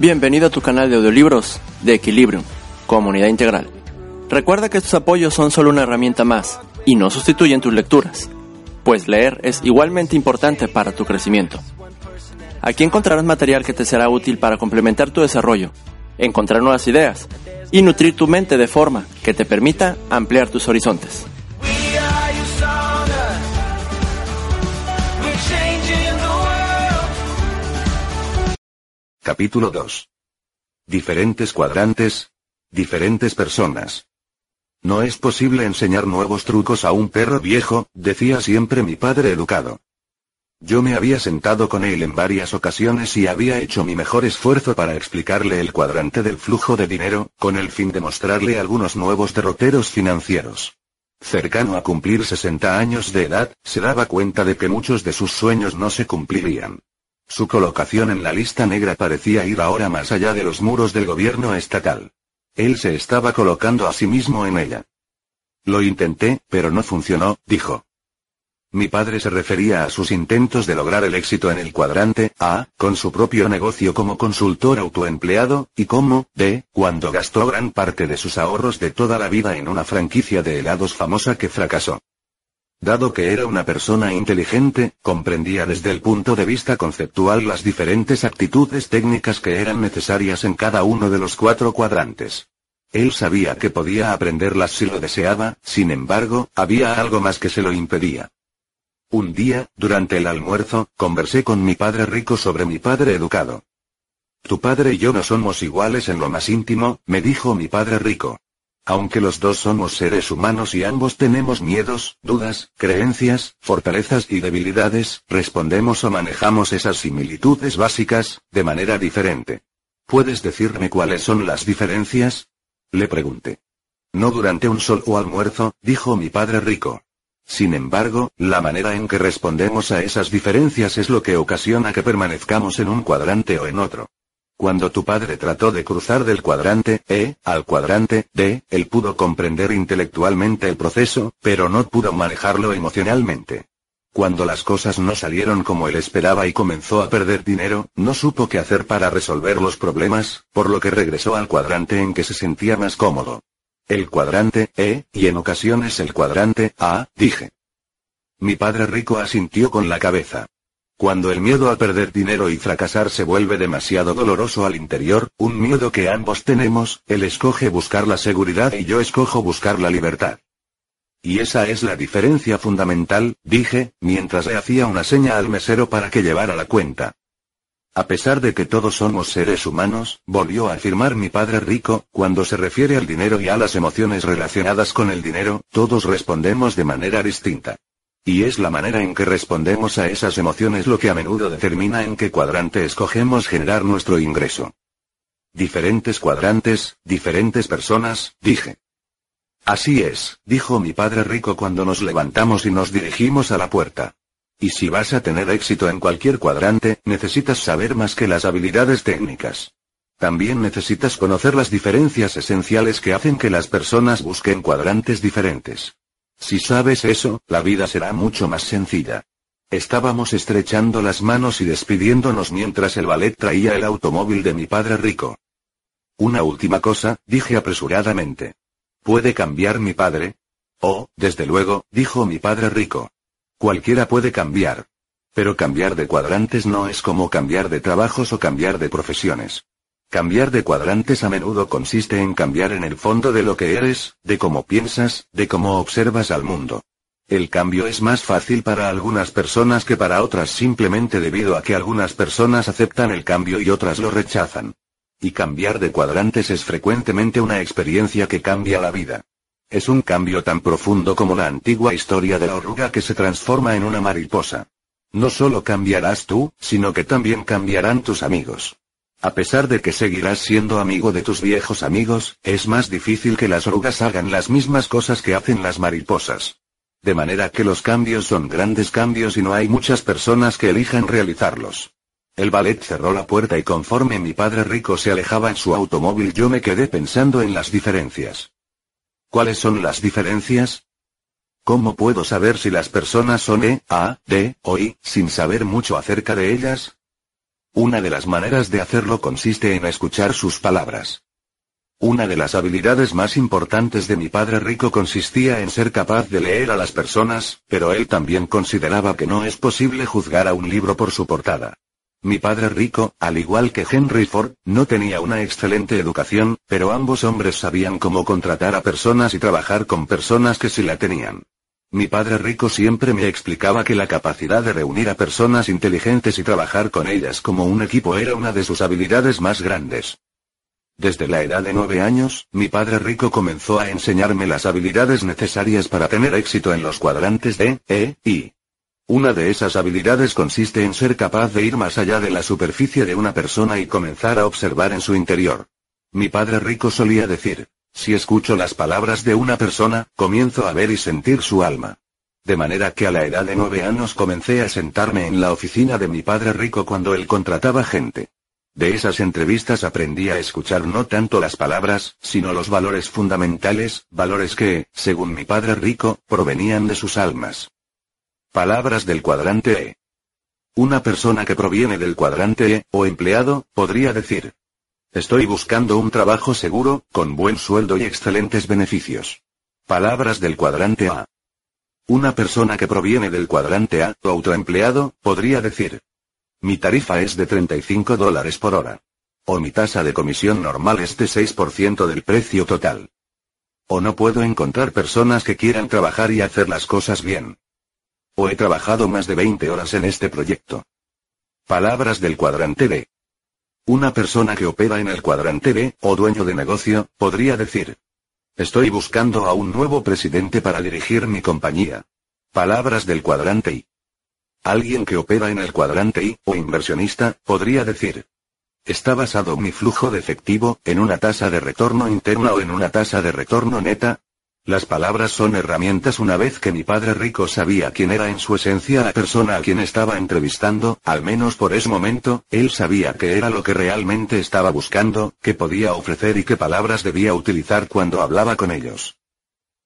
Bienvenido a tu canal de audiolibros de Equilibrium, comunidad integral. Recuerda que estos apoyos son solo una herramienta más y no sustituyen tus lecturas, pues leer es igualmente importante para tu crecimiento. Aquí encontrarás material que te será útil para complementar tu desarrollo, encontrar nuevas ideas y nutrir tu mente de forma que te permita ampliar tus horizontes. Capítulo 2. Diferentes cuadrantes. Diferentes personas. No es posible enseñar nuevos trucos a un perro viejo, decía siempre mi padre educado. Yo me había sentado con él en varias ocasiones y había hecho mi mejor esfuerzo para explicarle el cuadrante del flujo de dinero, con el fin de mostrarle algunos nuevos derroteros financieros. Cercano a cumplir 60 años de edad, se daba cuenta de que muchos de sus sueños no se cumplirían. Su colocación en la lista negra parecía ir ahora más allá de los muros del gobierno estatal. Él se estaba colocando a sí mismo en ella. Lo intenté, pero no funcionó, dijo. Mi padre se refería a sus intentos de lograr el éxito en el cuadrante A, con su propio negocio como consultor autoempleado, y como B, cuando gastó gran parte de sus ahorros de toda la vida en una franquicia de helados famosa que fracasó. Dado que era una persona inteligente, comprendía desde el punto de vista conceptual las diferentes actitudes técnicas que eran necesarias en cada uno de los cuatro cuadrantes. Él sabía que podía aprenderlas si lo deseaba, sin embargo, había algo más que se lo impedía. Un día, durante el almuerzo, conversé con mi padre rico sobre mi padre educado. Tu padre y yo no somos iguales en lo más íntimo, me dijo mi padre rico. Aunque los dos somos seres humanos y ambos tenemos miedos, dudas, creencias, fortalezas y debilidades, respondemos o manejamos esas similitudes básicas, de manera diferente. ¿Puedes decirme cuáles son las diferencias? Le pregunté. No durante un solo almuerzo, dijo mi padre rico. Sin embargo, la manera en que respondemos a esas diferencias es lo que ocasiona que permanezcamos en un cuadrante o en otro. Cuando tu padre trató de cruzar del cuadrante E al cuadrante D, él pudo comprender intelectualmente el proceso, pero no pudo manejarlo emocionalmente. Cuando las cosas no salieron como él esperaba y comenzó a perder dinero, no supo qué hacer para resolver los problemas, por lo que regresó al cuadrante en que se sentía más cómodo. El cuadrante E, y en ocasiones el cuadrante A, dije. Mi padre rico asintió con la cabeza. Cuando el miedo a perder dinero y fracasar se vuelve demasiado doloroso al interior, un miedo que ambos tenemos, él escoge buscar la seguridad y yo escojo buscar la libertad. Y esa es la diferencia fundamental, dije, mientras le hacía una seña al mesero para que llevara la cuenta. A pesar de que todos somos seres humanos, volvió a afirmar mi padre rico, cuando se refiere al dinero y a las emociones relacionadas con el dinero, todos respondemos de manera distinta. Y es la manera en que respondemos a esas emociones lo que a menudo determina en qué cuadrante escogemos generar nuestro ingreso. Diferentes cuadrantes, diferentes personas, dije. Así es, dijo mi padre rico cuando nos levantamos y nos dirigimos a la puerta. Y si vas a tener éxito en cualquier cuadrante, necesitas saber más que las habilidades técnicas. También necesitas conocer las diferencias esenciales que hacen que las personas busquen cuadrantes diferentes. Si sabes eso, la vida será mucho más sencilla. Estábamos estrechando las manos y despidiéndonos mientras el ballet traía el automóvil de mi padre rico. Una última cosa, dije apresuradamente. ¿Puede cambiar mi padre? Oh, desde luego, dijo mi padre rico. Cualquiera puede cambiar. Pero cambiar de cuadrantes no es como cambiar de trabajos o cambiar de profesiones. Cambiar de cuadrantes a menudo consiste en cambiar en el fondo de lo que eres, de cómo piensas, de cómo observas al mundo. El cambio es más fácil para algunas personas que para otras simplemente debido a que algunas personas aceptan el cambio y otras lo rechazan. Y cambiar de cuadrantes es frecuentemente una experiencia que cambia la vida. Es un cambio tan profundo como la antigua historia de la oruga que se transforma en una mariposa. No solo cambiarás tú, sino que también cambiarán tus amigos. A pesar de que seguirás siendo amigo de tus viejos amigos, es más difícil que las orugas hagan las mismas cosas que hacen las mariposas. De manera que los cambios son grandes cambios y no hay muchas personas que elijan realizarlos. El ballet cerró la puerta y conforme mi padre rico se alejaba en su automóvil yo me quedé pensando en las diferencias. ¿Cuáles son las diferencias? ¿Cómo puedo saber si las personas son E, A, D o I, sin saber mucho acerca de ellas? Una de las maneras de hacerlo consiste en escuchar sus palabras. Una de las habilidades más importantes de mi padre rico consistía en ser capaz de leer a las personas, pero él también consideraba que no es posible juzgar a un libro por su portada. Mi padre rico, al igual que Henry Ford, no tenía una excelente educación, pero ambos hombres sabían cómo contratar a personas y trabajar con personas que sí la tenían. Mi padre rico siempre me explicaba que la capacidad de reunir a personas inteligentes y trabajar con ellas como un equipo era una de sus habilidades más grandes. Desde la edad de nueve años, mi padre rico comenzó a enseñarme las habilidades necesarias para tener éxito en los cuadrantes de E, I. Una de esas habilidades consiste en ser capaz de ir más allá de la superficie de una persona y comenzar a observar en su interior. Mi padre rico solía decir, si escucho las palabras de una persona, comienzo a ver y sentir su alma. De manera que a la edad de nueve años comencé a sentarme en la oficina de mi padre rico cuando él contrataba gente. De esas entrevistas aprendí a escuchar no tanto las palabras, sino los valores fundamentales, valores que, según mi padre rico, provenían de sus almas. Palabras del cuadrante E. Una persona que proviene del cuadrante E, o empleado, podría decir. Estoy buscando un trabajo seguro, con buen sueldo y excelentes beneficios. Palabras del cuadrante A. Una persona que proviene del cuadrante A, o autoempleado, podría decir. Mi tarifa es de 35 dólares por hora. O mi tasa de comisión normal es de 6% del precio total. O no puedo encontrar personas que quieran trabajar y hacer las cosas bien. O he trabajado más de 20 horas en este proyecto. Palabras del cuadrante B. Una persona que opera en el cuadrante B, o dueño de negocio, podría decir. Estoy buscando a un nuevo presidente para dirigir mi compañía. Palabras del cuadrante I. Alguien que opera en el cuadrante I, o inversionista, podría decir. Está basado mi flujo de efectivo, en una tasa de retorno interna o en una tasa de retorno neta, las palabras son herramientas una vez que mi padre rico sabía quién era en su esencia la persona a quien estaba entrevistando, al menos por ese momento, él sabía que era lo que realmente estaba buscando, que podía ofrecer y qué palabras debía utilizar cuando hablaba con ellos.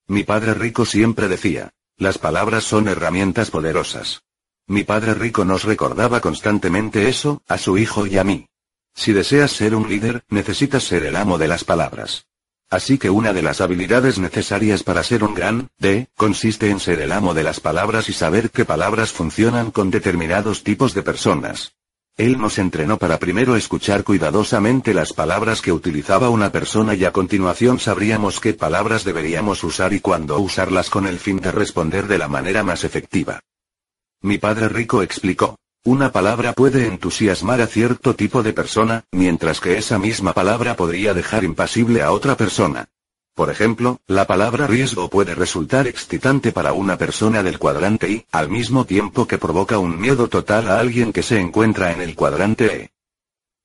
Mi padre rico siempre decía, las palabras son herramientas poderosas. Mi padre rico nos recordaba constantemente eso, a su hijo y a mí. Si deseas ser un líder, necesitas ser el amo de las palabras. Así que una de las habilidades necesarias para ser un gran D consiste en ser el amo de las palabras y saber qué palabras funcionan con determinados tipos de personas. Él nos entrenó para primero escuchar cuidadosamente las palabras que utilizaba una persona y a continuación sabríamos qué palabras deberíamos usar y cuándo usarlas con el fin de responder de la manera más efectiva. Mi padre rico explicó. Una palabra puede entusiasmar a cierto tipo de persona, mientras que esa misma palabra podría dejar impasible a otra persona. Por ejemplo, la palabra riesgo puede resultar excitante para una persona del cuadrante I, al mismo tiempo que provoca un miedo total a alguien que se encuentra en el cuadrante E.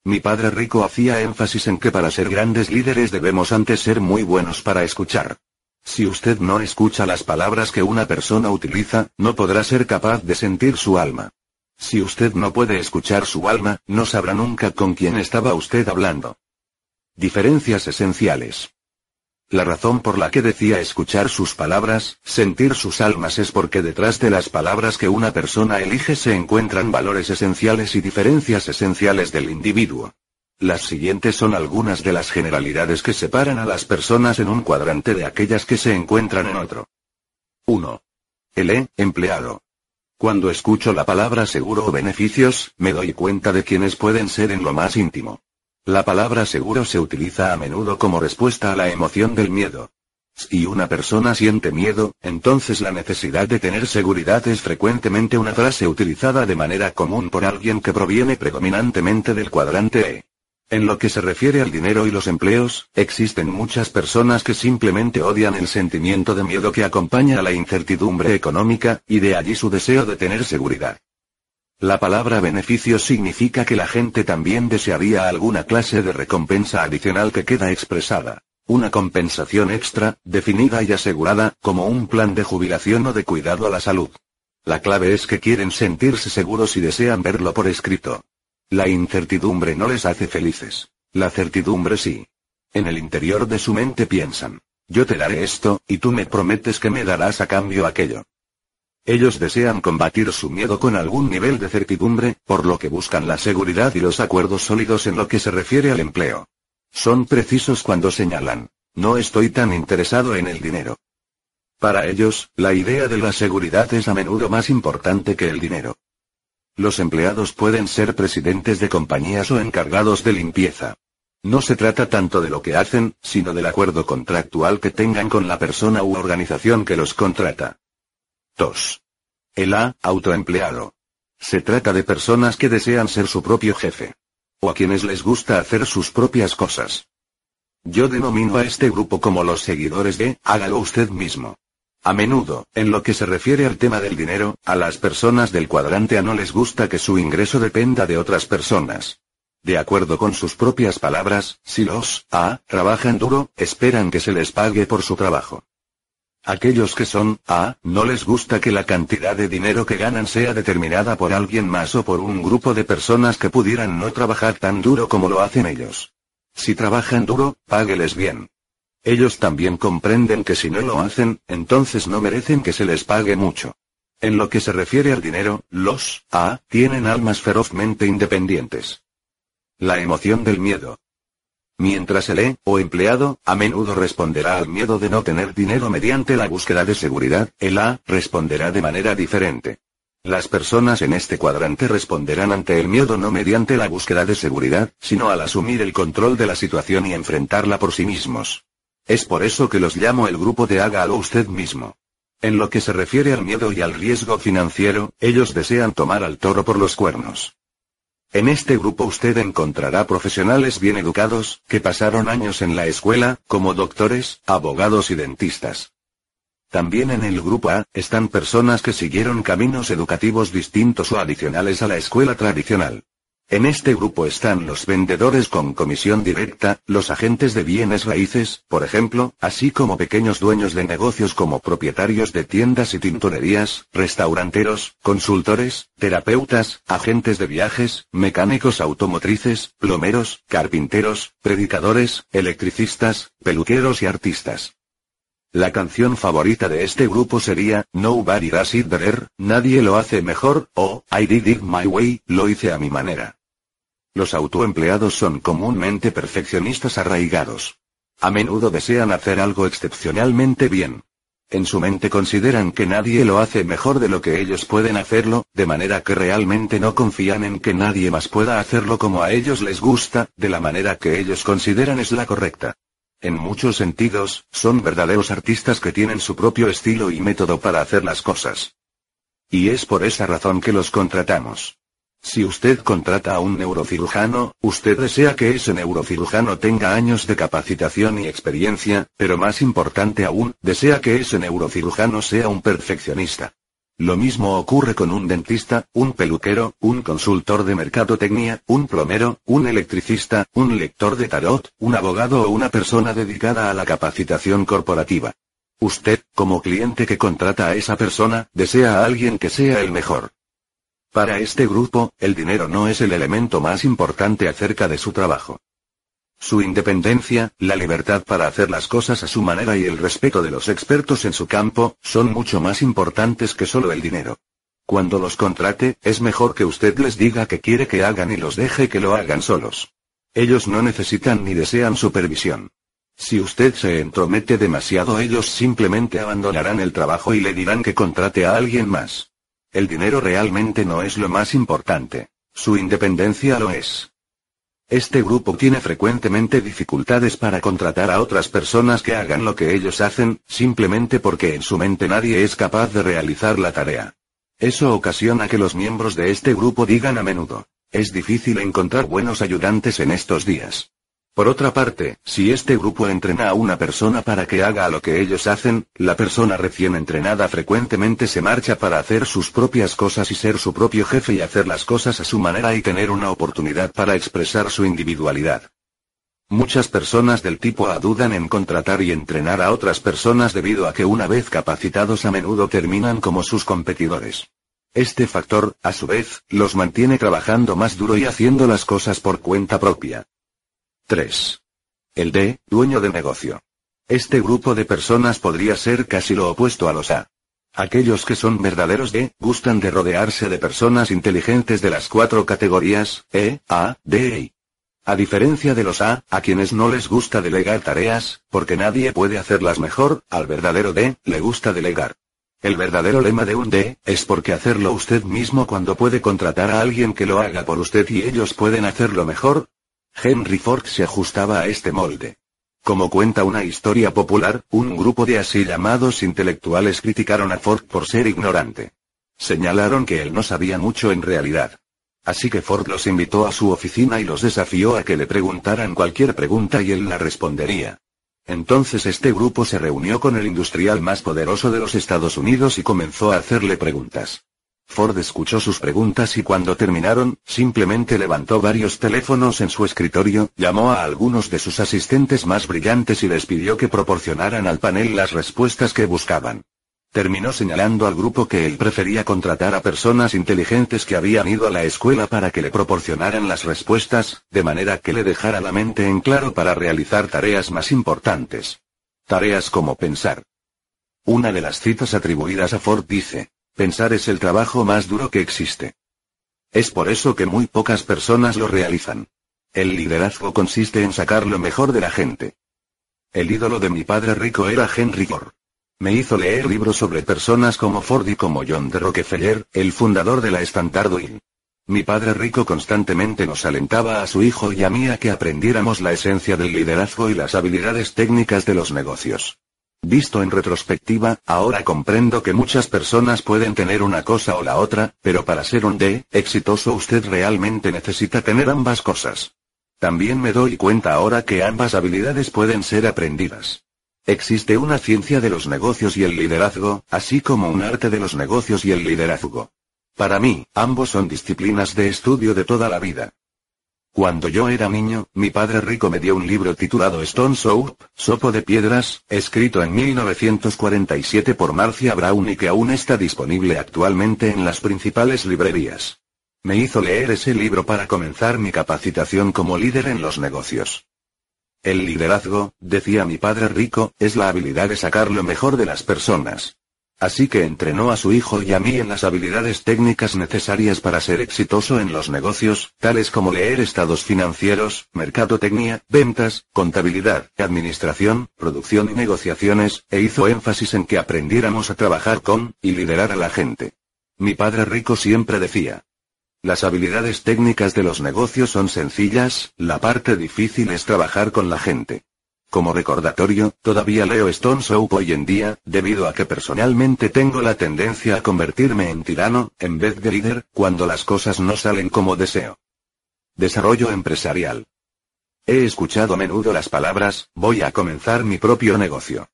Mi padre rico hacía énfasis en que para ser grandes líderes debemos antes ser muy buenos para escuchar. Si usted no escucha las palabras que una persona utiliza, no podrá ser capaz de sentir su alma. Si usted no puede escuchar su alma, no sabrá nunca con quién estaba usted hablando. Diferencias esenciales. La razón por la que decía escuchar sus palabras, sentir sus almas es porque detrás de las palabras que una persona elige se encuentran valores esenciales y diferencias esenciales del individuo. Las siguientes son algunas de las generalidades que separan a las personas en un cuadrante de aquellas que se encuentran en otro. 1. El E, empleado. Cuando escucho la palabra seguro o beneficios, me doy cuenta de quiénes pueden ser en lo más íntimo. La palabra seguro se utiliza a menudo como respuesta a la emoción del miedo. Si una persona siente miedo, entonces la necesidad de tener seguridad es frecuentemente una frase utilizada de manera común por alguien que proviene predominantemente del cuadrante E. En lo que se refiere al dinero y los empleos, existen muchas personas que simplemente odian el sentimiento de miedo que acompaña a la incertidumbre económica, y de allí su deseo de tener seguridad. La palabra beneficio significa que la gente también desearía alguna clase de recompensa adicional que queda expresada. Una compensación extra, definida y asegurada, como un plan de jubilación o de cuidado a la salud. La clave es que quieren sentirse seguros y desean verlo por escrito. La incertidumbre no les hace felices. La certidumbre sí. En el interior de su mente piensan, yo te daré esto, y tú me prometes que me darás a cambio aquello. Ellos desean combatir su miedo con algún nivel de certidumbre, por lo que buscan la seguridad y los acuerdos sólidos en lo que se refiere al empleo. Son precisos cuando señalan, no estoy tan interesado en el dinero. Para ellos, la idea de la seguridad es a menudo más importante que el dinero. Los empleados pueden ser presidentes de compañías o encargados de limpieza. No se trata tanto de lo que hacen, sino del acuerdo contractual que tengan con la persona u organización que los contrata. 2. El A, autoempleado. Se trata de personas que desean ser su propio jefe. O a quienes les gusta hacer sus propias cosas. Yo denomino a este grupo como los seguidores de, hágalo usted mismo. A menudo, en lo que se refiere al tema del dinero, a las personas del cuadrante A no les gusta que su ingreso dependa de otras personas. De acuerdo con sus propias palabras, si los A trabajan duro, esperan que se les pague por su trabajo. Aquellos que son A, no les gusta que la cantidad de dinero que ganan sea determinada por alguien más o por un grupo de personas que pudieran no trabajar tan duro como lo hacen ellos. Si trabajan duro, págueles bien. Ellos también comprenden que si no lo hacen, entonces no merecen que se les pague mucho. En lo que se refiere al dinero, los A tienen almas ferozmente independientes. La emoción del miedo. Mientras el E, o empleado, a menudo responderá al miedo de no tener dinero mediante la búsqueda de seguridad, el A responderá de manera diferente. Las personas en este cuadrante responderán ante el miedo no mediante la búsqueda de seguridad, sino al asumir el control de la situación y enfrentarla por sí mismos. Es por eso que los llamo el grupo de hágalo usted mismo. En lo que se refiere al miedo y al riesgo financiero, ellos desean tomar al toro por los cuernos. En este grupo usted encontrará profesionales bien educados, que pasaron años en la escuela, como doctores, abogados y dentistas. También en el grupo A, están personas que siguieron caminos educativos distintos o adicionales a la escuela tradicional. En este grupo están los vendedores con comisión directa, los agentes de bienes raíces, por ejemplo, así como pequeños dueños de negocios como propietarios de tiendas y tintorerías, restauranteros, consultores, terapeutas, agentes de viajes, mecánicos automotrices, plomeros, carpinteros, predicadores, electricistas, peluqueros y artistas. La canción favorita de este grupo sería, Nobody Does It Better, Nadie lo hace mejor, o, I Did It My Way, lo hice a mi manera. Los autoempleados son comúnmente perfeccionistas arraigados. A menudo desean hacer algo excepcionalmente bien. En su mente consideran que nadie lo hace mejor de lo que ellos pueden hacerlo, de manera que realmente no confían en que nadie más pueda hacerlo como a ellos les gusta, de la manera que ellos consideran es la correcta. En muchos sentidos, son verdaderos artistas que tienen su propio estilo y método para hacer las cosas. Y es por esa razón que los contratamos. Si usted contrata a un neurocirujano, usted desea que ese neurocirujano tenga años de capacitación y experiencia, pero más importante aún, desea que ese neurocirujano sea un perfeccionista. Lo mismo ocurre con un dentista, un peluquero, un consultor de mercadotecnia, un plomero, un electricista, un lector de tarot, un abogado o una persona dedicada a la capacitación corporativa. Usted, como cliente que contrata a esa persona, desea a alguien que sea el mejor. Para este grupo, el dinero no es el elemento más importante acerca de su trabajo. Su independencia, la libertad para hacer las cosas a su manera y el respeto de los expertos en su campo, son mucho más importantes que solo el dinero. Cuando los contrate, es mejor que usted les diga que quiere que hagan y los deje que lo hagan solos. Ellos no necesitan ni desean supervisión. Si usted se entromete demasiado ellos simplemente abandonarán el trabajo y le dirán que contrate a alguien más. El dinero realmente no es lo más importante. Su independencia lo es. Este grupo tiene frecuentemente dificultades para contratar a otras personas que hagan lo que ellos hacen, simplemente porque en su mente nadie es capaz de realizar la tarea. Eso ocasiona que los miembros de este grupo digan a menudo, es difícil encontrar buenos ayudantes en estos días. Por otra parte, si este grupo entrena a una persona para que haga lo que ellos hacen, la persona recién entrenada frecuentemente se marcha para hacer sus propias cosas y ser su propio jefe y hacer las cosas a su manera y tener una oportunidad para expresar su individualidad. Muchas personas del tipo A dudan en contratar y entrenar a otras personas debido a que una vez capacitados a menudo terminan como sus competidores. Este factor, a su vez, los mantiene trabajando más duro y haciendo las cosas por cuenta propia. 3. El D, dueño de negocio. Este grupo de personas podría ser casi lo opuesto a los A. Aquellos que son verdaderos D, gustan de rodearse de personas inteligentes de las cuatro categorías, E, A, D e I. A diferencia de los A, a quienes no les gusta delegar tareas, porque nadie puede hacerlas mejor, al verdadero D, le gusta delegar. El verdadero lema de un D, es porque hacerlo usted mismo cuando puede contratar a alguien que lo haga por usted y ellos pueden hacerlo mejor. Henry Ford se ajustaba a este molde. Como cuenta una historia popular, un grupo de así llamados intelectuales criticaron a Ford por ser ignorante. Señalaron que él no sabía mucho en realidad. Así que Ford los invitó a su oficina y los desafió a que le preguntaran cualquier pregunta y él la respondería. Entonces este grupo se reunió con el industrial más poderoso de los Estados Unidos y comenzó a hacerle preguntas. Ford escuchó sus preguntas y cuando terminaron, simplemente levantó varios teléfonos en su escritorio, llamó a algunos de sus asistentes más brillantes y les pidió que proporcionaran al panel las respuestas que buscaban. Terminó señalando al grupo que él prefería contratar a personas inteligentes que habían ido a la escuela para que le proporcionaran las respuestas, de manera que le dejara la mente en claro para realizar tareas más importantes. Tareas como pensar. Una de las citas atribuidas a Ford dice, Pensar es el trabajo más duro que existe. Es por eso que muy pocas personas lo realizan. El liderazgo consiste en sacar lo mejor de la gente. El ídolo de mi padre rico era Henry Ford. Me hizo leer libros sobre personas como Ford y como John de Rockefeller, el fundador de la Standard Oil. Mi padre rico constantemente nos alentaba a su hijo y a mí a que aprendiéramos la esencia del liderazgo y las habilidades técnicas de los negocios. Visto en retrospectiva, ahora comprendo que muchas personas pueden tener una cosa o la otra, pero para ser un D, exitoso usted realmente necesita tener ambas cosas. También me doy cuenta ahora que ambas habilidades pueden ser aprendidas. Existe una ciencia de los negocios y el liderazgo, así como un arte de los negocios y el liderazgo. Para mí, ambos son disciplinas de estudio de toda la vida. Cuando yo era niño, mi padre rico me dio un libro titulado Stone Soup, Sopo de Piedras, escrito en 1947 por Marcia Brown y que aún está disponible actualmente en las principales librerías. Me hizo leer ese libro para comenzar mi capacitación como líder en los negocios. El liderazgo, decía mi padre rico, es la habilidad de sacar lo mejor de las personas. Así que entrenó a su hijo y a mí en las habilidades técnicas necesarias para ser exitoso en los negocios, tales como leer estados financieros, mercadotecnia, ventas, contabilidad, administración, producción y negociaciones, e hizo énfasis en que aprendiéramos a trabajar con, y liderar a la gente. Mi padre rico siempre decía. Las habilidades técnicas de los negocios son sencillas, la parte difícil es trabajar con la gente. Como recordatorio, todavía leo Stone Soap hoy en día, debido a que personalmente tengo la tendencia a convertirme en tirano, en vez de líder, cuando las cosas no salen como deseo. Desarrollo empresarial. He escuchado a menudo las palabras, voy a comenzar mi propio negocio.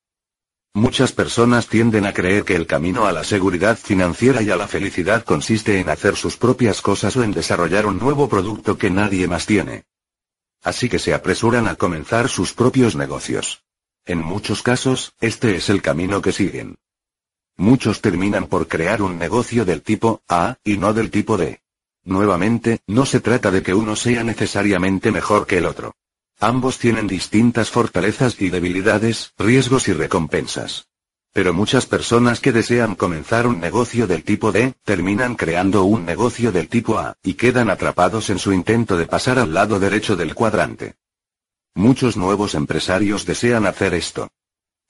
Muchas personas tienden a creer que el camino a la seguridad financiera y a la felicidad consiste en hacer sus propias cosas o en desarrollar un nuevo producto que nadie más tiene. Así que se apresuran a comenzar sus propios negocios. En muchos casos, este es el camino que siguen. Muchos terminan por crear un negocio del tipo A, y no del tipo D. Nuevamente, no se trata de que uno sea necesariamente mejor que el otro. Ambos tienen distintas fortalezas y debilidades, riesgos y recompensas. Pero muchas personas que desean comenzar un negocio del tipo D, terminan creando un negocio del tipo A, y quedan atrapados en su intento de pasar al lado derecho del cuadrante. Muchos nuevos empresarios desean hacer esto.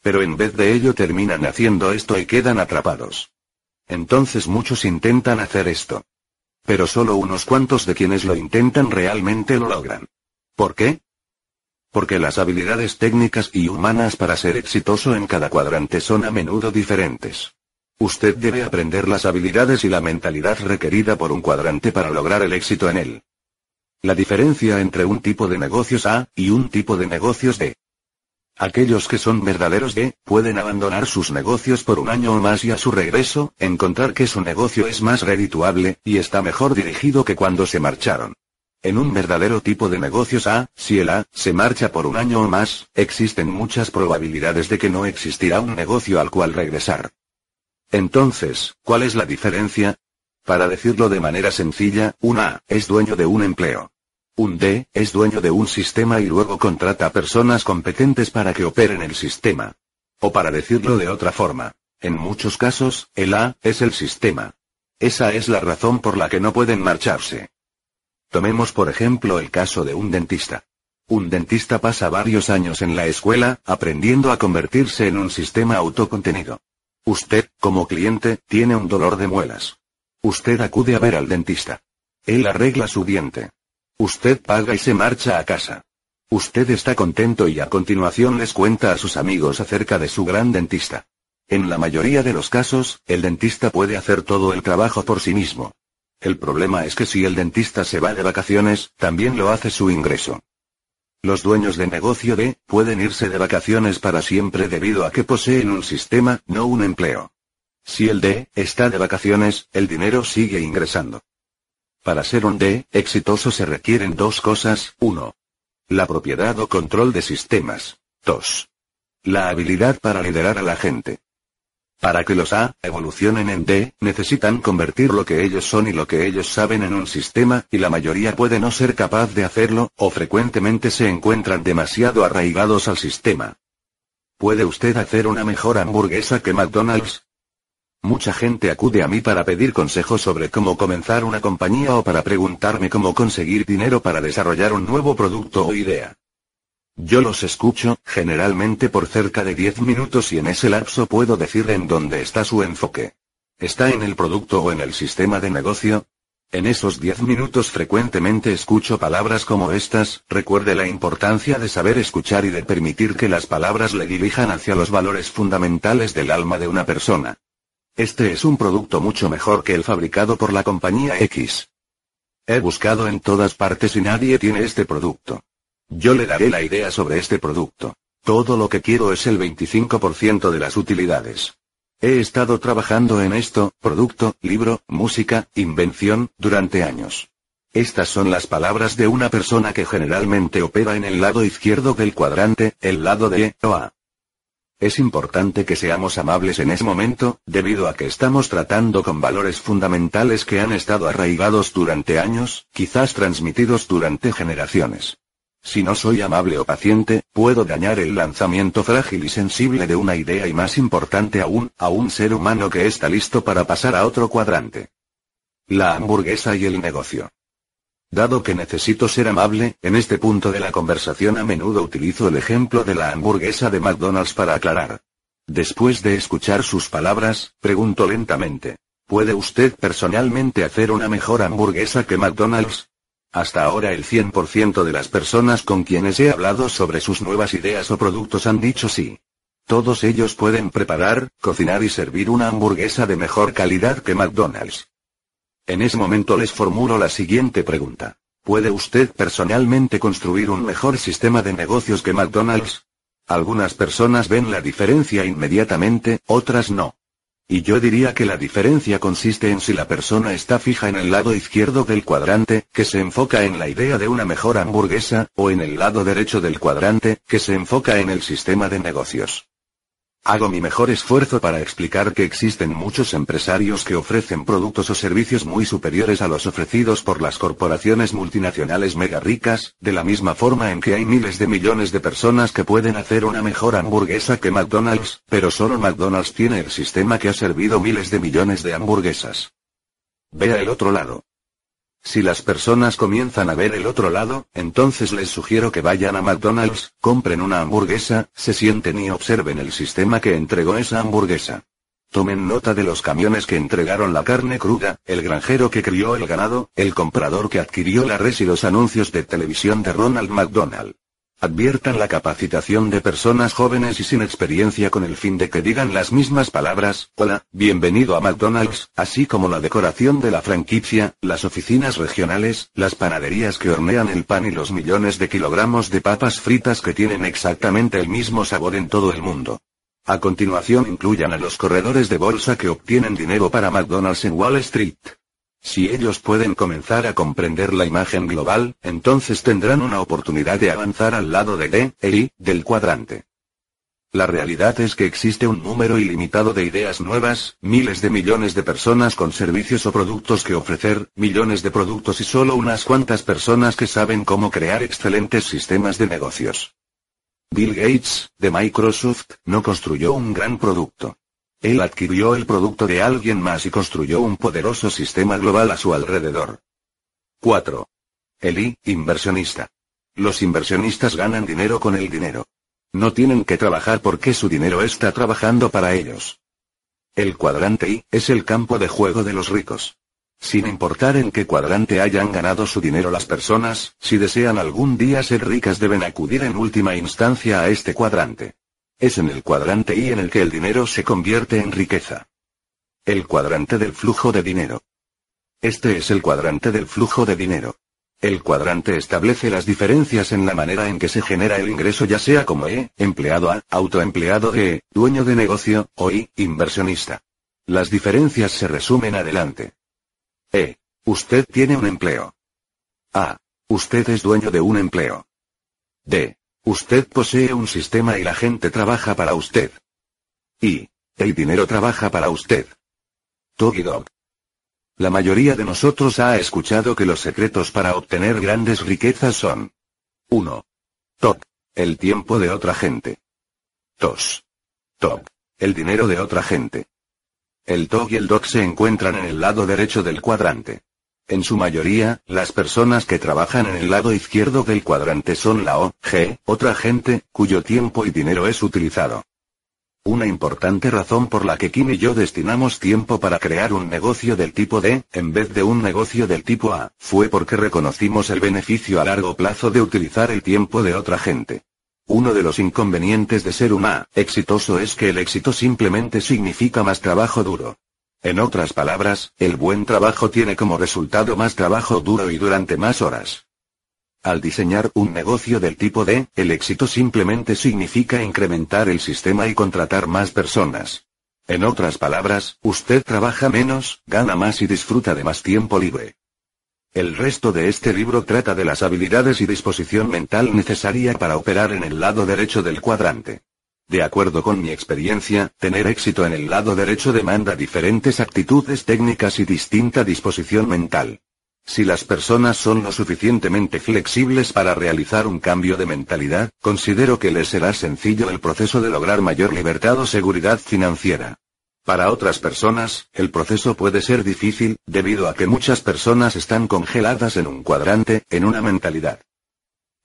Pero en vez de ello terminan haciendo esto y quedan atrapados. Entonces muchos intentan hacer esto. Pero solo unos cuantos de quienes lo intentan realmente lo logran. ¿Por qué? Porque las habilidades técnicas y humanas para ser exitoso en cada cuadrante son a menudo diferentes. Usted debe aprender las habilidades y la mentalidad requerida por un cuadrante para lograr el éxito en él. La diferencia entre un tipo de negocios A y un tipo de negocios D. Aquellos que son verdaderos D, pueden abandonar sus negocios por un año o más y a su regreso, encontrar que su negocio es más redituable, y está mejor dirigido que cuando se marcharon. En un verdadero tipo de negocios A, si el A se marcha por un año o más, existen muchas probabilidades de que no existirá un negocio al cual regresar. Entonces, ¿cuál es la diferencia? Para decirlo de manera sencilla, un A es dueño de un empleo. Un D es dueño de un sistema y luego contrata personas competentes para que operen el sistema. O para decirlo de otra forma, En muchos casos, el A es el sistema. Esa es la razón por la que no pueden marcharse. Tomemos por ejemplo el caso de un dentista. Un dentista pasa varios años en la escuela, aprendiendo a convertirse en un sistema autocontenido. Usted, como cliente, tiene un dolor de muelas. Usted acude a ver al dentista. Él arregla su diente. Usted paga y se marcha a casa. Usted está contento y a continuación les cuenta a sus amigos acerca de su gran dentista. En la mayoría de los casos, el dentista puede hacer todo el trabajo por sí mismo. El problema es que si el dentista se va de vacaciones, también lo hace su ingreso. Los dueños de negocio D pueden irse de vacaciones para siempre debido a que poseen un sistema, no un empleo. Si el D está de vacaciones, el dinero sigue ingresando. Para ser un D exitoso se requieren dos cosas, 1. La propiedad o control de sistemas. 2. La habilidad para liderar a la gente. Para que los A evolucionen en D, necesitan convertir lo que ellos son y lo que ellos saben en un sistema, y la mayoría puede no ser capaz de hacerlo, o frecuentemente se encuentran demasiado arraigados al sistema. ¿Puede usted hacer una mejor hamburguesa que McDonald's? Mucha gente acude a mí para pedir consejos sobre cómo comenzar una compañía o para preguntarme cómo conseguir dinero para desarrollar un nuevo producto o idea. Yo los escucho, generalmente por cerca de 10 minutos y en ese lapso puedo decir en dónde está su enfoque. ¿Está en el producto o en el sistema de negocio? En esos 10 minutos frecuentemente escucho palabras como estas, recuerde la importancia de saber escuchar y de permitir que las palabras le dirijan hacia los valores fundamentales del alma de una persona. Este es un producto mucho mejor que el fabricado por la compañía X. He buscado en todas partes y nadie tiene este producto. Yo le daré la idea sobre este producto. Todo lo que quiero es el 25% de las utilidades. He estado trabajando en esto, producto, libro, música, invención, durante años. Estas son las palabras de una persona que generalmente opera en el lado izquierdo del cuadrante, el lado de E o A. Es importante que seamos amables en ese momento, debido a que estamos tratando con valores fundamentales que han estado arraigados durante años, quizás transmitidos durante generaciones. Si no soy amable o paciente, puedo dañar el lanzamiento frágil y sensible de una idea y más importante aún, a un ser humano que está listo para pasar a otro cuadrante. La hamburguesa y el negocio. Dado que necesito ser amable, en este punto de la conversación a menudo utilizo el ejemplo de la hamburguesa de McDonald's para aclarar. Después de escuchar sus palabras, pregunto lentamente. ¿Puede usted personalmente hacer una mejor hamburguesa que McDonald's? Hasta ahora el 100% de las personas con quienes he hablado sobre sus nuevas ideas o productos han dicho sí. Todos ellos pueden preparar, cocinar y servir una hamburguesa de mejor calidad que McDonald's. En ese momento les formulo la siguiente pregunta. ¿Puede usted personalmente construir un mejor sistema de negocios que McDonald's? Algunas personas ven la diferencia inmediatamente, otras no. Y yo diría que la diferencia consiste en si la persona está fija en el lado izquierdo del cuadrante, que se enfoca en la idea de una mejor hamburguesa, o en el lado derecho del cuadrante, que se enfoca en el sistema de negocios. Hago mi mejor esfuerzo para explicar que existen muchos empresarios que ofrecen productos o servicios muy superiores a los ofrecidos por las corporaciones multinacionales mega ricas, de la misma forma en que hay miles de millones de personas que pueden hacer una mejor hamburguesa que McDonald's, pero solo McDonald's tiene el sistema que ha servido miles de millones de hamburguesas. Vea el otro lado. Si las personas comienzan a ver el otro lado, entonces les sugiero que vayan a McDonald's, compren una hamburguesa, se sienten y observen el sistema que entregó esa hamburguesa. Tomen nota de los camiones que entregaron la carne cruda, el granjero que crió el ganado, el comprador que adquirió la res y los anuncios de televisión de Ronald McDonald. Adviertan la capacitación de personas jóvenes y sin experiencia con el fin de que digan las mismas palabras, hola, bienvenido a McDonald's, así como la decoración de la franquicia, las oficinas regionales, las panaderías que hornean el pan y los millones de kilogramos de papas fritas que tienen exactamente el mismo sabor en todo el mundo. A continuación incluyan a los corredores de bolsa que obtienen dinero para McDonald's en Wall Street. Si ellos pueden comenzar a comprender la imagen global, entonces tendrán una oportunidad de avanzar al lado de D e I del cuadrante. La realidad es que existe un número ilimitado de ideas nuevas, miles de millones de personas con servicios o productos que ofrecer, millones de productos y solo unas cuantas personas que saben cómo crear excelentes sistemas de negocios. Bill Gates, de Microsoft, no construyó un gran producto. Él adquirió el producto de alguien más y construyó un poderoso sistema global a su alrededor. 4. El I, inversionista. Los inversionistas ganan dinero con el dinero. No tienen que trabajar porque su dinero está trabajando para ellos. El cuadrante I, es el campo de juego de los ricos. Sin importar en qué cuadrante hayan ganado su dinero las personas, si desean algún día ser ricas deben acudir en última instancia a este cuadrante. Es en el cuadrante I en el que el dinero se convierte en riqueza. El cuadrante del flujo de dinero. Este es el cuadrante del flujo de dinero. El cuadrante establece las diferencias en la manera en que se genera el ingreso ya sea como E, empleado A, autoempleado E, dueño de negocio, o I, inversionista. Las diferencias se resumen adelante. E. Usted tiene un empleo. A. Usted es dueño de un empleo. D. Usted posee un sistema y la gente trabaja para usted. Y. El dinero trabaja para usted. Togi Dog. La mayoría de nosotros ha escuchado que los secretos para obtener grandes riquezas son 1. Top. El tiempo de otra gente. 2. Top. El dinero de otra gente. El TOG y el DOC se encuentran en el lado derecho del cuadrante. En su mayoría, las personas que trabajan en el lado izquierdo del cuadrante son la O, G, otra gente, cuyo tiempo y dinero es utilizado. Una importante razón por la que Kim y yo destinamos tiempo para crear un negocio del tipo D, en vez de un negocio del tipo A, fue porque reconocimos el beneficio a largo plazo de utilizar el tiempo de otra gente. Uno de los inconvenientes de ser un A exitoso es que el éxito simplemente significa más trabajo duro. En otras palabras, el buen trabajo tiene como resultado más trabajo duro y durante más horas. Al diseñar un negocio del tipo D, el éxito simplemente significa incrementar el sistema y contratar más personas. En otras palabras, usted trabaja menos, gana más y disfruta de más tiempo libre. El resto de este libro trata de las habilidades y disposición mental necesaria para operar en el lado derecho del cuadrante. De acuerdo con mi experiencia, tener éxito en el lado derecho demanda diferentes actitudes técnicas y distinta disposición mental. Si las personas son lo suficientemente flexibles para realizar un cambio de mentalidad, considero que les será sencillo el proceso de lograr mayor libertad o seguridad financiera. Para otras personas, el proceso puede ser difícil, debido a que muchas personas están congeladas en un cuadrante, en una mentalidad.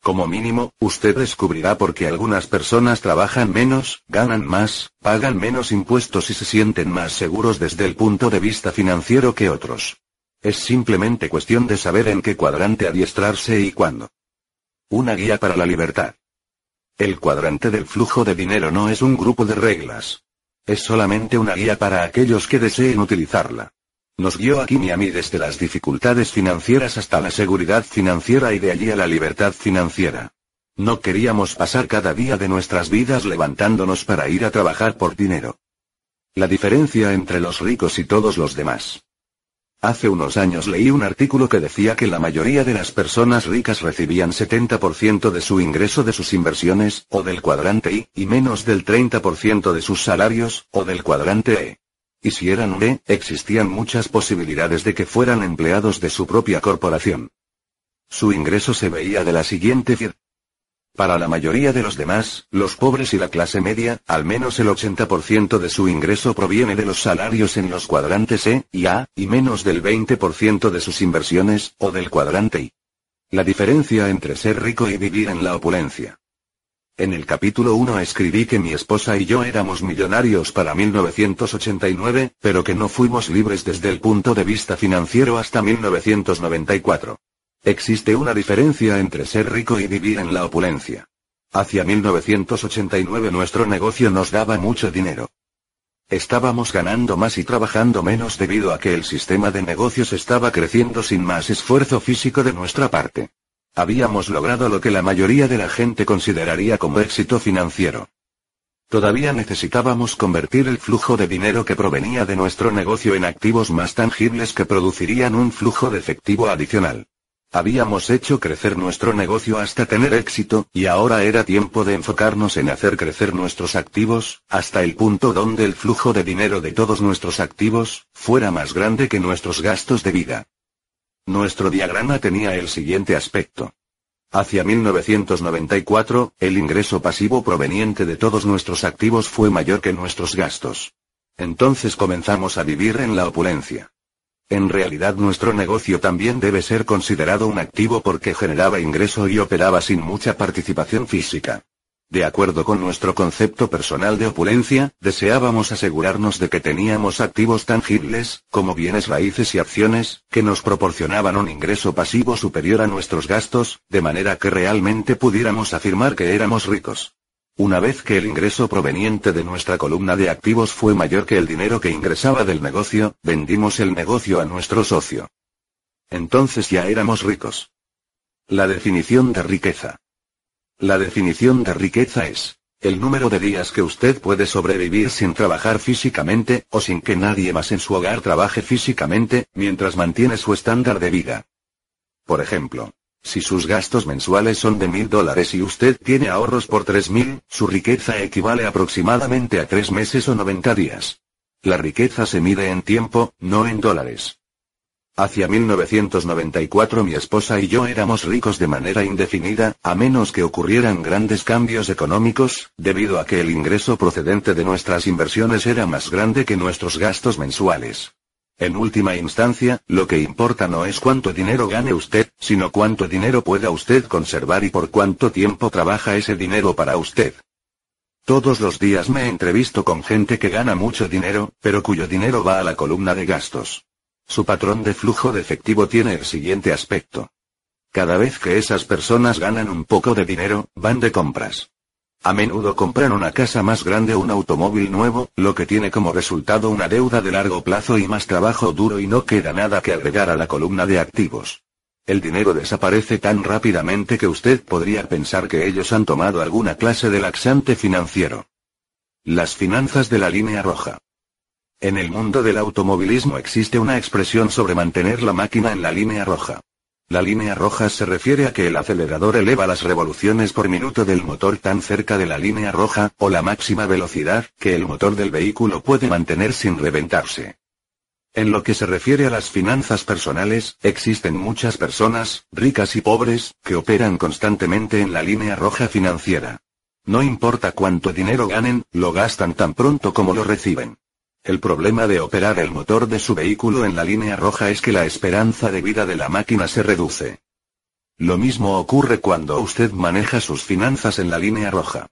Como mínimo, usted descubrirá por qué algunas personas trabajan menos, ganan más, pagan menos impuestos y se sienten más seguros desde el punto de vista financiero que otros. Es simplemente cuestión de saber en qué cuadrante adiestrarse y cuándo. Una guía para la libertad. El cuadrante del flujo de dinero no es un grupo de reglas. Es solamente una guía para aquellos que deseen utilizarla. Nos guió a Kim a mí desde las dificultades financieras hasta la seguridad financiera y de allí a la libertad financiera. No queríamos pasar cada día de nuestras vidas levantándonos para ir a trabajar por dinero. La diferencia entre los ricos y todos los demás. Hace unos años leí un artículo que decía que la mayoría de las personas ricas recibían 70% de su ingreso de sus inversiones, o del cuadrante I, y menos del 30% de sus salarios, o del cuadrante E. Y si eran B, existían muchas posibilidades de que fueran empleados de su propia corporación. Su ingreso se veía de la siguiente forma. Para la mayoría de los demás, los pobres y la clase media, al menos el 80% de su ingreso proviene de los salarios en los cuadrantes E y A, y menos del 20% de sus inversiones, o del cuadrante I. La diferencia entre ser rico y vivir en la opulencia. En el capítulo 1 escribí que mi esposa y yo éramos millonarios para 1989, pero que no fuimos libres desde el punto de vista financiero hasta 1994. Existe una diferencia entre ser rico y vivir en la opulencia. Hacia 1989 nuestro negocio nos daba mucho dinero. Estábamos ganando más y trabajando menos debido a que el sistema de negocios estaba creciendo sin más esfuerzo físico de nuestra parte. Habíamos logrado lo que la mayoría de la gente consideraría como éxito financiero. Todavía necesitábamos convertir el flujo de dinero que provenía de nuestro negocio en activos más tangibles que producirían un flujo de efectivo adicional. Habíamos hecho crecer nuestro negocio hasta tener éxito, y ahora era tiempo de enfocarnos en hacer crecer nuestros activos, hasta el punto donde el flujo de dinero de todos nuestros activos, fuera más grande que nuestros gastos de vida. Nuestro diagrama tenía el siguiente aspecto. Hacia 1994, el ingreso pasivo proveniente de todos nuestros activos fue mayor que nuestros gastos. Entonces comenzamos a vivir en la opulencia. En realidad nuestro negocio también debe ser considerado un activo porque generaba ingreso y operaba sin mucha participación física. De acuerdo con nuestro concepto personal de opulencia, deseábamos asegurarnos de que teníamos activos tangibles, como bienes raíces y acciones, que nos proporcionaban un ingreso pasivo superior a nuestros gastos, de manera que realmente pudiéramos afirmar que éramos ricos. Una vez que el ingreso proveniente de nuestra columna de activos fue mayor que el dinero que ingresaba del negocio, vendimos el negocio a nuestro socio. Entonces ya éramos ricos. La definición de riqueza. La definición de riqueza es el número de días que usted puede sobrevivir sin trabajar físicamente, o sin que nadie más en su hogar trabaje físicamente, mientras mantiene su estándar de vida. Por ejemplo, si sus gastos mensuales son de mil dólares y usted tiene ahorros por tres mil, su riqueza equivale aproximadamente a tres meses o 90 días. La riqueza se mide en tiempo, no en dólares. Hacia 1994 mi esposa y yo éramos ricos de manera indefinida, a menos que ocurrieran grandes cambios económicos, debido a que el ingreso procedente de nuestras inversiones era más grande que nuestros gastos mensuales. En última instancia, lo que importa no es cuánto dinero gane usted, sino cuánto dinero pueda usted conservar y por cuánto tiempo trabaja ese dinero para usted. Todos los días me entrevisto con gente que gana mucho dinero, pero cuyo dinero va a la columna de gastos. Su patrón de flujo de efectivo tiene el siguiente aspecto. Cada vez que esas personas ganan un poco de dinero, van de compras. A menudo compran una casa más grande o un automóvil nuevo, lo que tiene como resultado una deuda de largo plazo y más trabajo duro y no queda nada que agregar a la columna de activos. El dinero desaparece tan rápidamente que usted podría pensar que ellos han tomado alguna clase de laxante financiero. Las finanzas de la línea roja. En el mundo del automovilismo existe una expresión sobre mantener la máquina en la línea roja. La línea roja se refiere a que el acelerador eleva las revoluciones por minuto del motor tan cerca de la línea roja, o la máxima velocidad, que el motor del vehículo puede mantener sin reventarse. En lo que se refiere a las finanzas personales, existen muchas personas, ricas y pobres, que operan constantemente en la línea roja financiera. No importa cuánto dinero ganen, lo gastan tan pronto como lo reciben. El problema de operar el motor de su vehículo en la línea roja es que la esperanza de vida de la máquina se reduce. Lo mismo ocurre cuando usted maneja sus finanzas en la línea roja.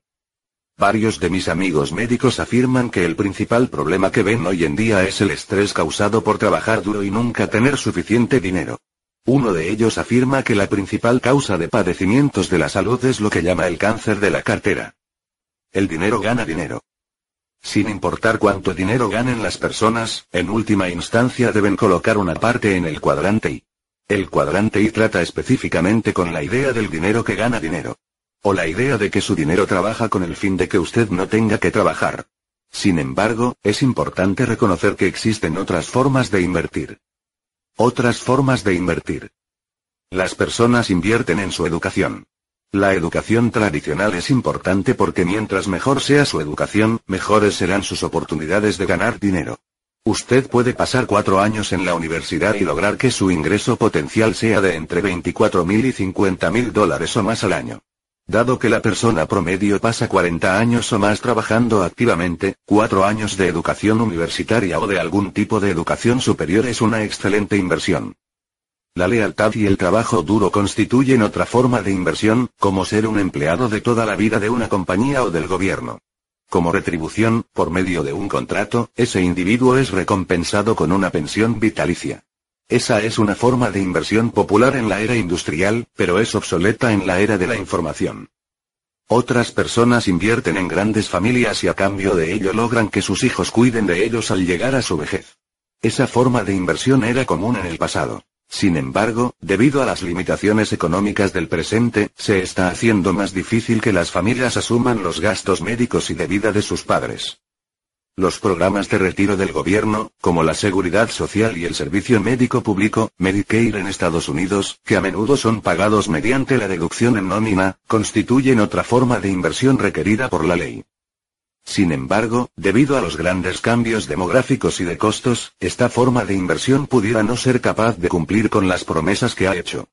Varios de mis amigos médicos afirman que el principal problema que ven hoy en día es el estrés causado por trabajar duro y nunca tener suficiente dinero. Uno de ellos afirma que la principal causa de padecimientos de la salud es lo que llama el cáncer de la cartera. El dinero gana dinero. Sin importar cuánto dinero ganen las personas, en última instancia deben colocar una parte en el cuadrante I. El cuadrante I trata específicamente con la idea del dinero que gana dinero. O la idea de que su dinero trabaja con el fin de que usted no tenga que trabajar. Sin embargo, es importante reconocer que existen otras formas de invertir. Otras formas de invertir. Las personas invierten en su educación. La educación tradicional es importante porque mientras mejor sea su educación, mejores serán sus oportunidades de ganar dinero. Usted puede pasar cuatro años en la universidad y lograr que su ingreso potencial sea de entre 24 mil y 50 mil dólares o más al año. Dado que la persona promedio pasa 40 años o más trabajando activamente, cuatro años de educación universitaria o de algún tipo de educación superior es una excelente inversión. La lealtad y el trabajo duro constituyen otra forma de inversión, como ser un empleado de toda la vida de una compañía o del gobierno. Como retribución, por medio de un contrato, ese individuo es recompensado con una pensión vitalicia. Esa es una forma de inversión popular en la era industrial, pero es obsoleta en la era de la información. Otras personas invierten en grandes familias y a cambio de ello logran que sus hijos cuiden de ellos al llegar a su vejez. Esa forma de inversión era común en el pasado. Sin embargo, debido a las limitaciones económicas del presente, se está haciendo más difícil que las familias asuman los gastos médicos y de vida de sus padres. Los programas de retiro del gobierno, como la Seguridad Social y el Servicio Médico Público, Medicare en Estados Unidos, que a menudo son pagados mediante la deducción en nómina, constituyen otra forma de inversión requerida por la ley. Sin embargo, debido a los grandes cambios demográficos y de costos, esta forma de inversión pudiera no ser capaz de cumplir con las promesas que ha hecho.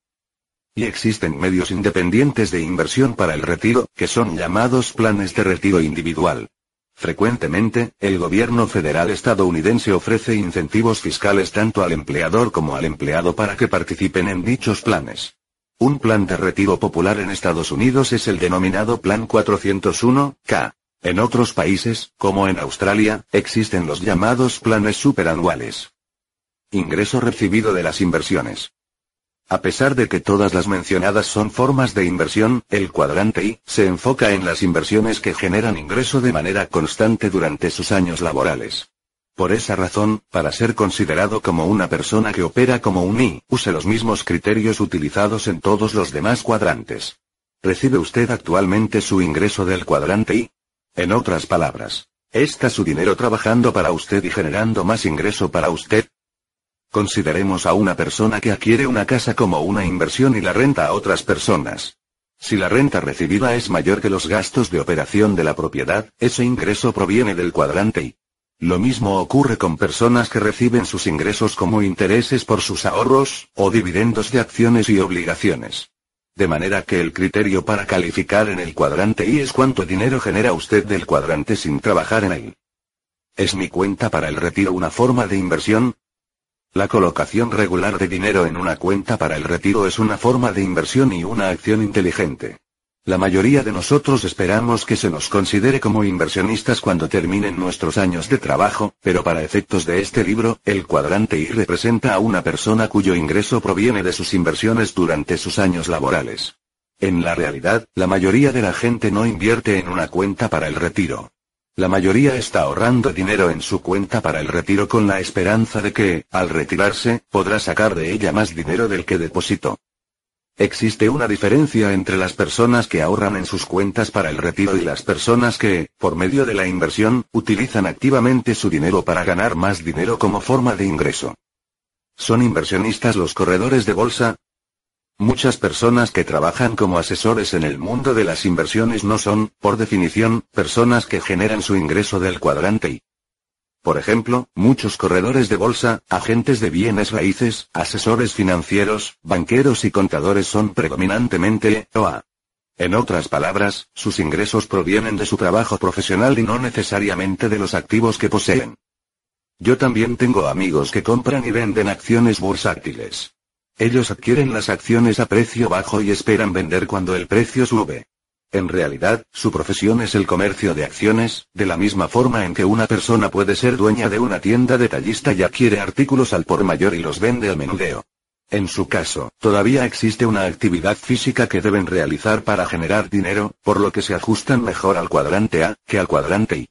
Y existen medios independientes de inversión para el retiro, que son llamados planes de retiro individual. Frecuentemente, el gobierno federal estadounidense ofrece incentivos fiscales tanto al empleador como al empleado para que participen en dichos planes. Un plan de retiro popular en Estados Unidos es el denominado Plan 401K. En otros países, como en Australia, existen los llamados planes superanuales. Ingreso recibido de las inversiones. A pesar de que todas las mencionadas son formas de inversión, el cuadrante I se enfoca en las inversiones que generan ingreso de manera constante durante sus años laborales. Por esa razón, para ser considerado como una persona que opera como un I, use los mismos criterios utilizados en todos los demás cuadrantes. ¿Recibe usted actualmente su ingreso del cuadrante I? En otras palabras, ¿está su dinero trabajando para usted y generando más ingreso para usted? Consideremos a una persona que adquiere una casa como una inversión y la renta a otras personas. Si la renta recibida es mayor que los gastos de operación de la propiedad, ese ingreso proviene del cuadrante I. Lo mismo ocurre con personas que reciben sus ingresos como intereses por sus ahorros, o dividendos de acciones y obligaciones. De manera que el criterio para calificar en el cuadrante I es cuánto dinero genera usted del cuadrante sin trabajar en él. ¿Es mi cuenta para el retiro una forma de inversión? La colocación regular de dinero en una cuenta para el retiro es una forma de inversión y una acción inteligente. La mayoría de nosotros esperamos que se nos considere como inversionistas cuando terminen nuestros años de trabajo, pero para efectos de este libro, el cuadrante I representa a una persona cuyo ingreso proviene de sus inversiones durante sus años laborales. En la realidad, la mayoría de la gente no invierte en una cuenta para el retiro. La mayoría está ahorrando dinero en su cuenta para el retiro con la esperanza de que, al retirarse, podrá sacar de ella más dinero del que depositó. Existe una diferencia entre las personas que ahorran en sus cuentas para el retiro y las personas que, por medio de la inversión, utilizan activamente su dinero para ganar más dinero como forma de ingreso. ¿Son inversionistas los corredores de bolsa? Muchas personas que trabajan como asesores en el mundo de las inversiones no son, por definición, personas que generan su ingreso del cuadrante y. Por ejemplo, muchos corredores de bolsa, agentes de bienes raíces, asesores financieros, banqueros y contadores son predominantemente OA. En otras palabras, sus ingresos provienen de su trabajo profesional y no necesariamente de los activos que poseen. Yo también tengo amigos que compran y venden acciones bursátiles. Ellos adquieren las acciones a precio bajo y esperan vender cuando el precio sube. En realidad, su profesión es el comercio de acciones, de la misma forma en que una persona puede ser dueña de una tienda detallista y adquiere artículos al por mayor y los vende al menudeo. En su caso, todavía existe una actividad física que deben realizar para generar dinero, por lo que se ajustan mejor al cuadrante A, que al cuadrante I.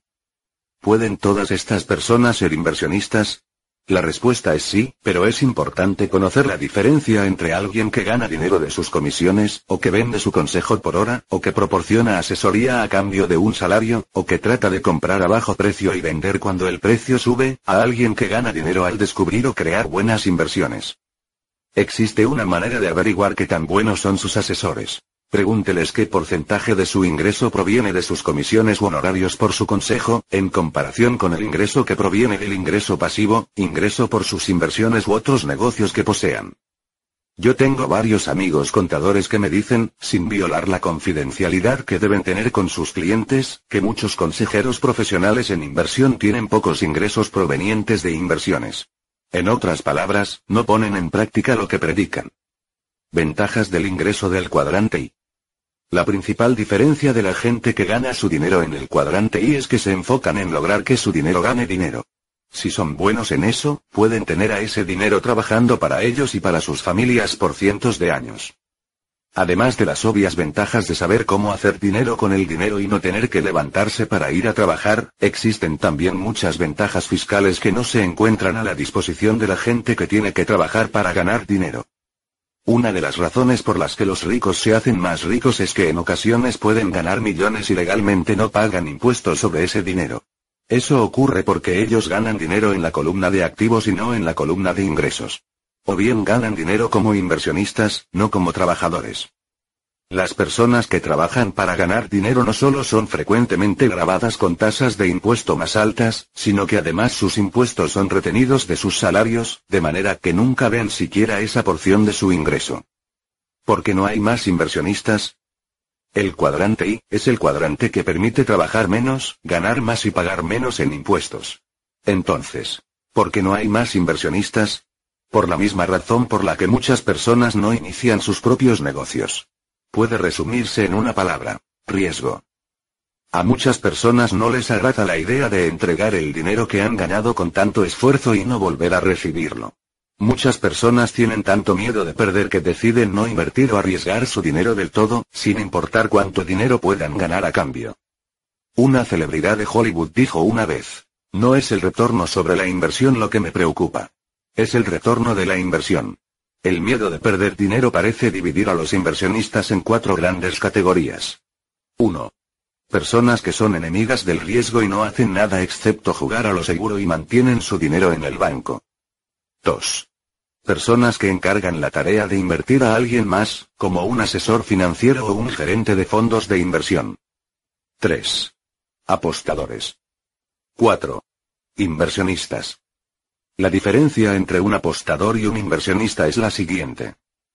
¿Pueden todas estas personas ser inversionistas? La respuesta es sí, pero es importante conocer la diferencia entre alguien que gana dinero de sus comisiones, o que vende su consejo por hora, o que proporciona asesoría a cambio de un salario, o que trata de comprar a bajo precio y vender cuando el precio sube, a alguien que gana dinero al descubrir o crear buenas inversiones. Existe una manera de averiguar qué tan buenos son sus asesores. Pregúnteles qué porcentaje de su ingreso proviene de sus comisiones u honorarios por su consejo, en comparación con el ingreso que proviene del ingreso pasivo, ingreso por sus inversiones u otros negocios que posean. Yo tengo varios amigos contadores que me dicen, sin violar la confidencialidad que deben tener con sus clientes, que muchos consejeros profesionales en inversión tienen pocos ingresos provenientes de inversiones. En otras palabras, no ponen en práctica lo que predican. Ventajas del ingreso del cuadrante I. La principal diferencia de la gente que gana su dinero en el cuadrante I es que se enfocan en lograr que su dinero gane dinero. Si son buenos en eso, pueden tener a ese dinero trabajando para ellos y para sus familias por cientos de años. Además de las obvias ventajas de saber cómo hacer dinero con el dinero y no tener que levantarse para ir a trabajar, existen también muchas ventajas fiscales que no se encuentran a la disposición de la gente que tiene que trabajar para ganar dinero. Una de las razones por las que los ricos se hacen más ricos es que en ocasiones pueden ganar millones y legalmente no pagan impuestos sobre ese dinero. Eso ocurre porque ellos ganan dinero en la columna de activos y no en la columna de ingresos. O bien ganan dinero como inversionistas, no como trabajadores. Las personas que trabajan para ganar dinero no solo son frecuentemente grabadas con tasas de impuesto más altas, sino que además sus impuestos son retenidos de sus salarios, de manera que nunca ven siquiera esa porción de su ingreso. ¿Por qué no hay más inversionistas? El cuadrante I, es el cuadrante que permite trabajar menos, ganar más y pagar menos en impuestos. Entonces, ¿por qué no hay más inversionistas? Por la misma razón por la que muchas personas no inician sus propios negocios. Puede resumirse en una palabra. Riesgo. A muchas personas no les agrada la idea de entregar el dinero que han ganado con tanto esfuerzo y no volver a recibirlo. Muchas personas tienen tanto miedo de perder que deciden no invertir o arriesgar su dinero del todo, sin importar cuánto dinero puedan ganar a cambio. Una celebridad de Hollywood dijo una vez, no es el retorno sobre la inversión lo que me preocupa. Es el retorno de la inversión. El miedo de perder dinero parece dividir a los inversionistas en cuatro grandes categorías. 1. Personas que son enemigas del riesgo y no hacen nada excepto jugar a lo seguro y mantienen su dinero en el banco. 2. Personas que encargan la tarea de invertir a alguien más, como un asesor financiero o un gerente de fondos de inversión. 3. Apostadores. 4. Inversionistas. La diferencia entre un apostador y un inversionista es la siguiente.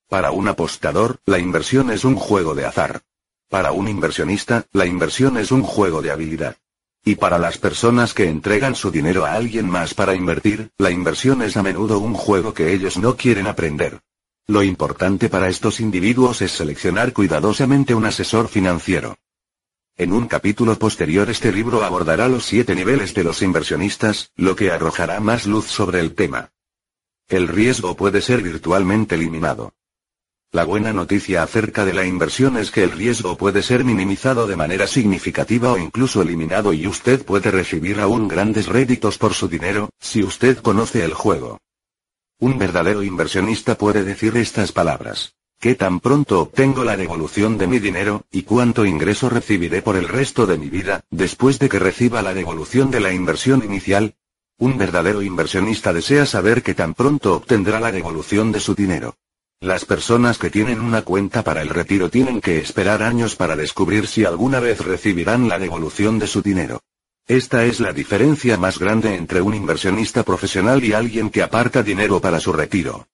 Para un apostador, la inversión es un juego de azar. Para un inversionista, la inversión es un juego de habilidad. Y para las personas que entregan su dinero a alguien más para invertir, la inversión es a menudo un juego que ellos no quieren aprender. Lo importante para estos individuos es seleccionar cuidadosamente un asesor financiero. En un capítulo posterior este libro abordará los siete niveles de los inversionistas, lo que arrojará más luz sobre el tema. El riesgo puede ser virtualmente eliminado. La buena noticia acerca de la inversión es que el riesgo puede ser minimizado de manera significativa o incluso eliminado y usted puede recibir aún grandes réditos por su dinero, si usted conoce el juego. Un verdadero inversionista puede decir estas palabras. ¿Qué tan pronto obtengo la devolución de mi dinero, y cuánto ingreso recibiré por el resto de mi vida, después de que reciba la devolución de la inversión inicial? Un verdadero inversionista desea saber qué tan pronto obtendrá la devolución de su dinero. Las personas que tienen una cuenta para el retiro tienen que esperar años para descubrir si alguna vez recibirán la devolución de su dinero. Esta es la diferencia más grande entre un inversionista profesional y alguien que aparta dinero para su retiro.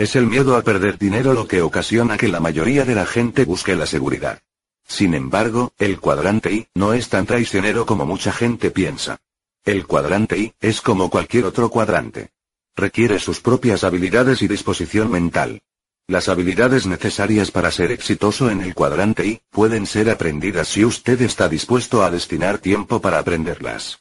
Es el miedo a perder dinero lo que ocasiona que la mayoría de la gente busque la seguridad. Sin embargo, el cuadrante I no es tan traicionero como mucha gente piensa. El cuadrante I es como cualquier otro cuadrante. Requiere sus propias habilidades y disposición mental. Las habilidades necesarias para ser exitoso en el cuadrante I pueden ser aprendidas si usted está dispuesto a destinar tiempo para aprenderlas.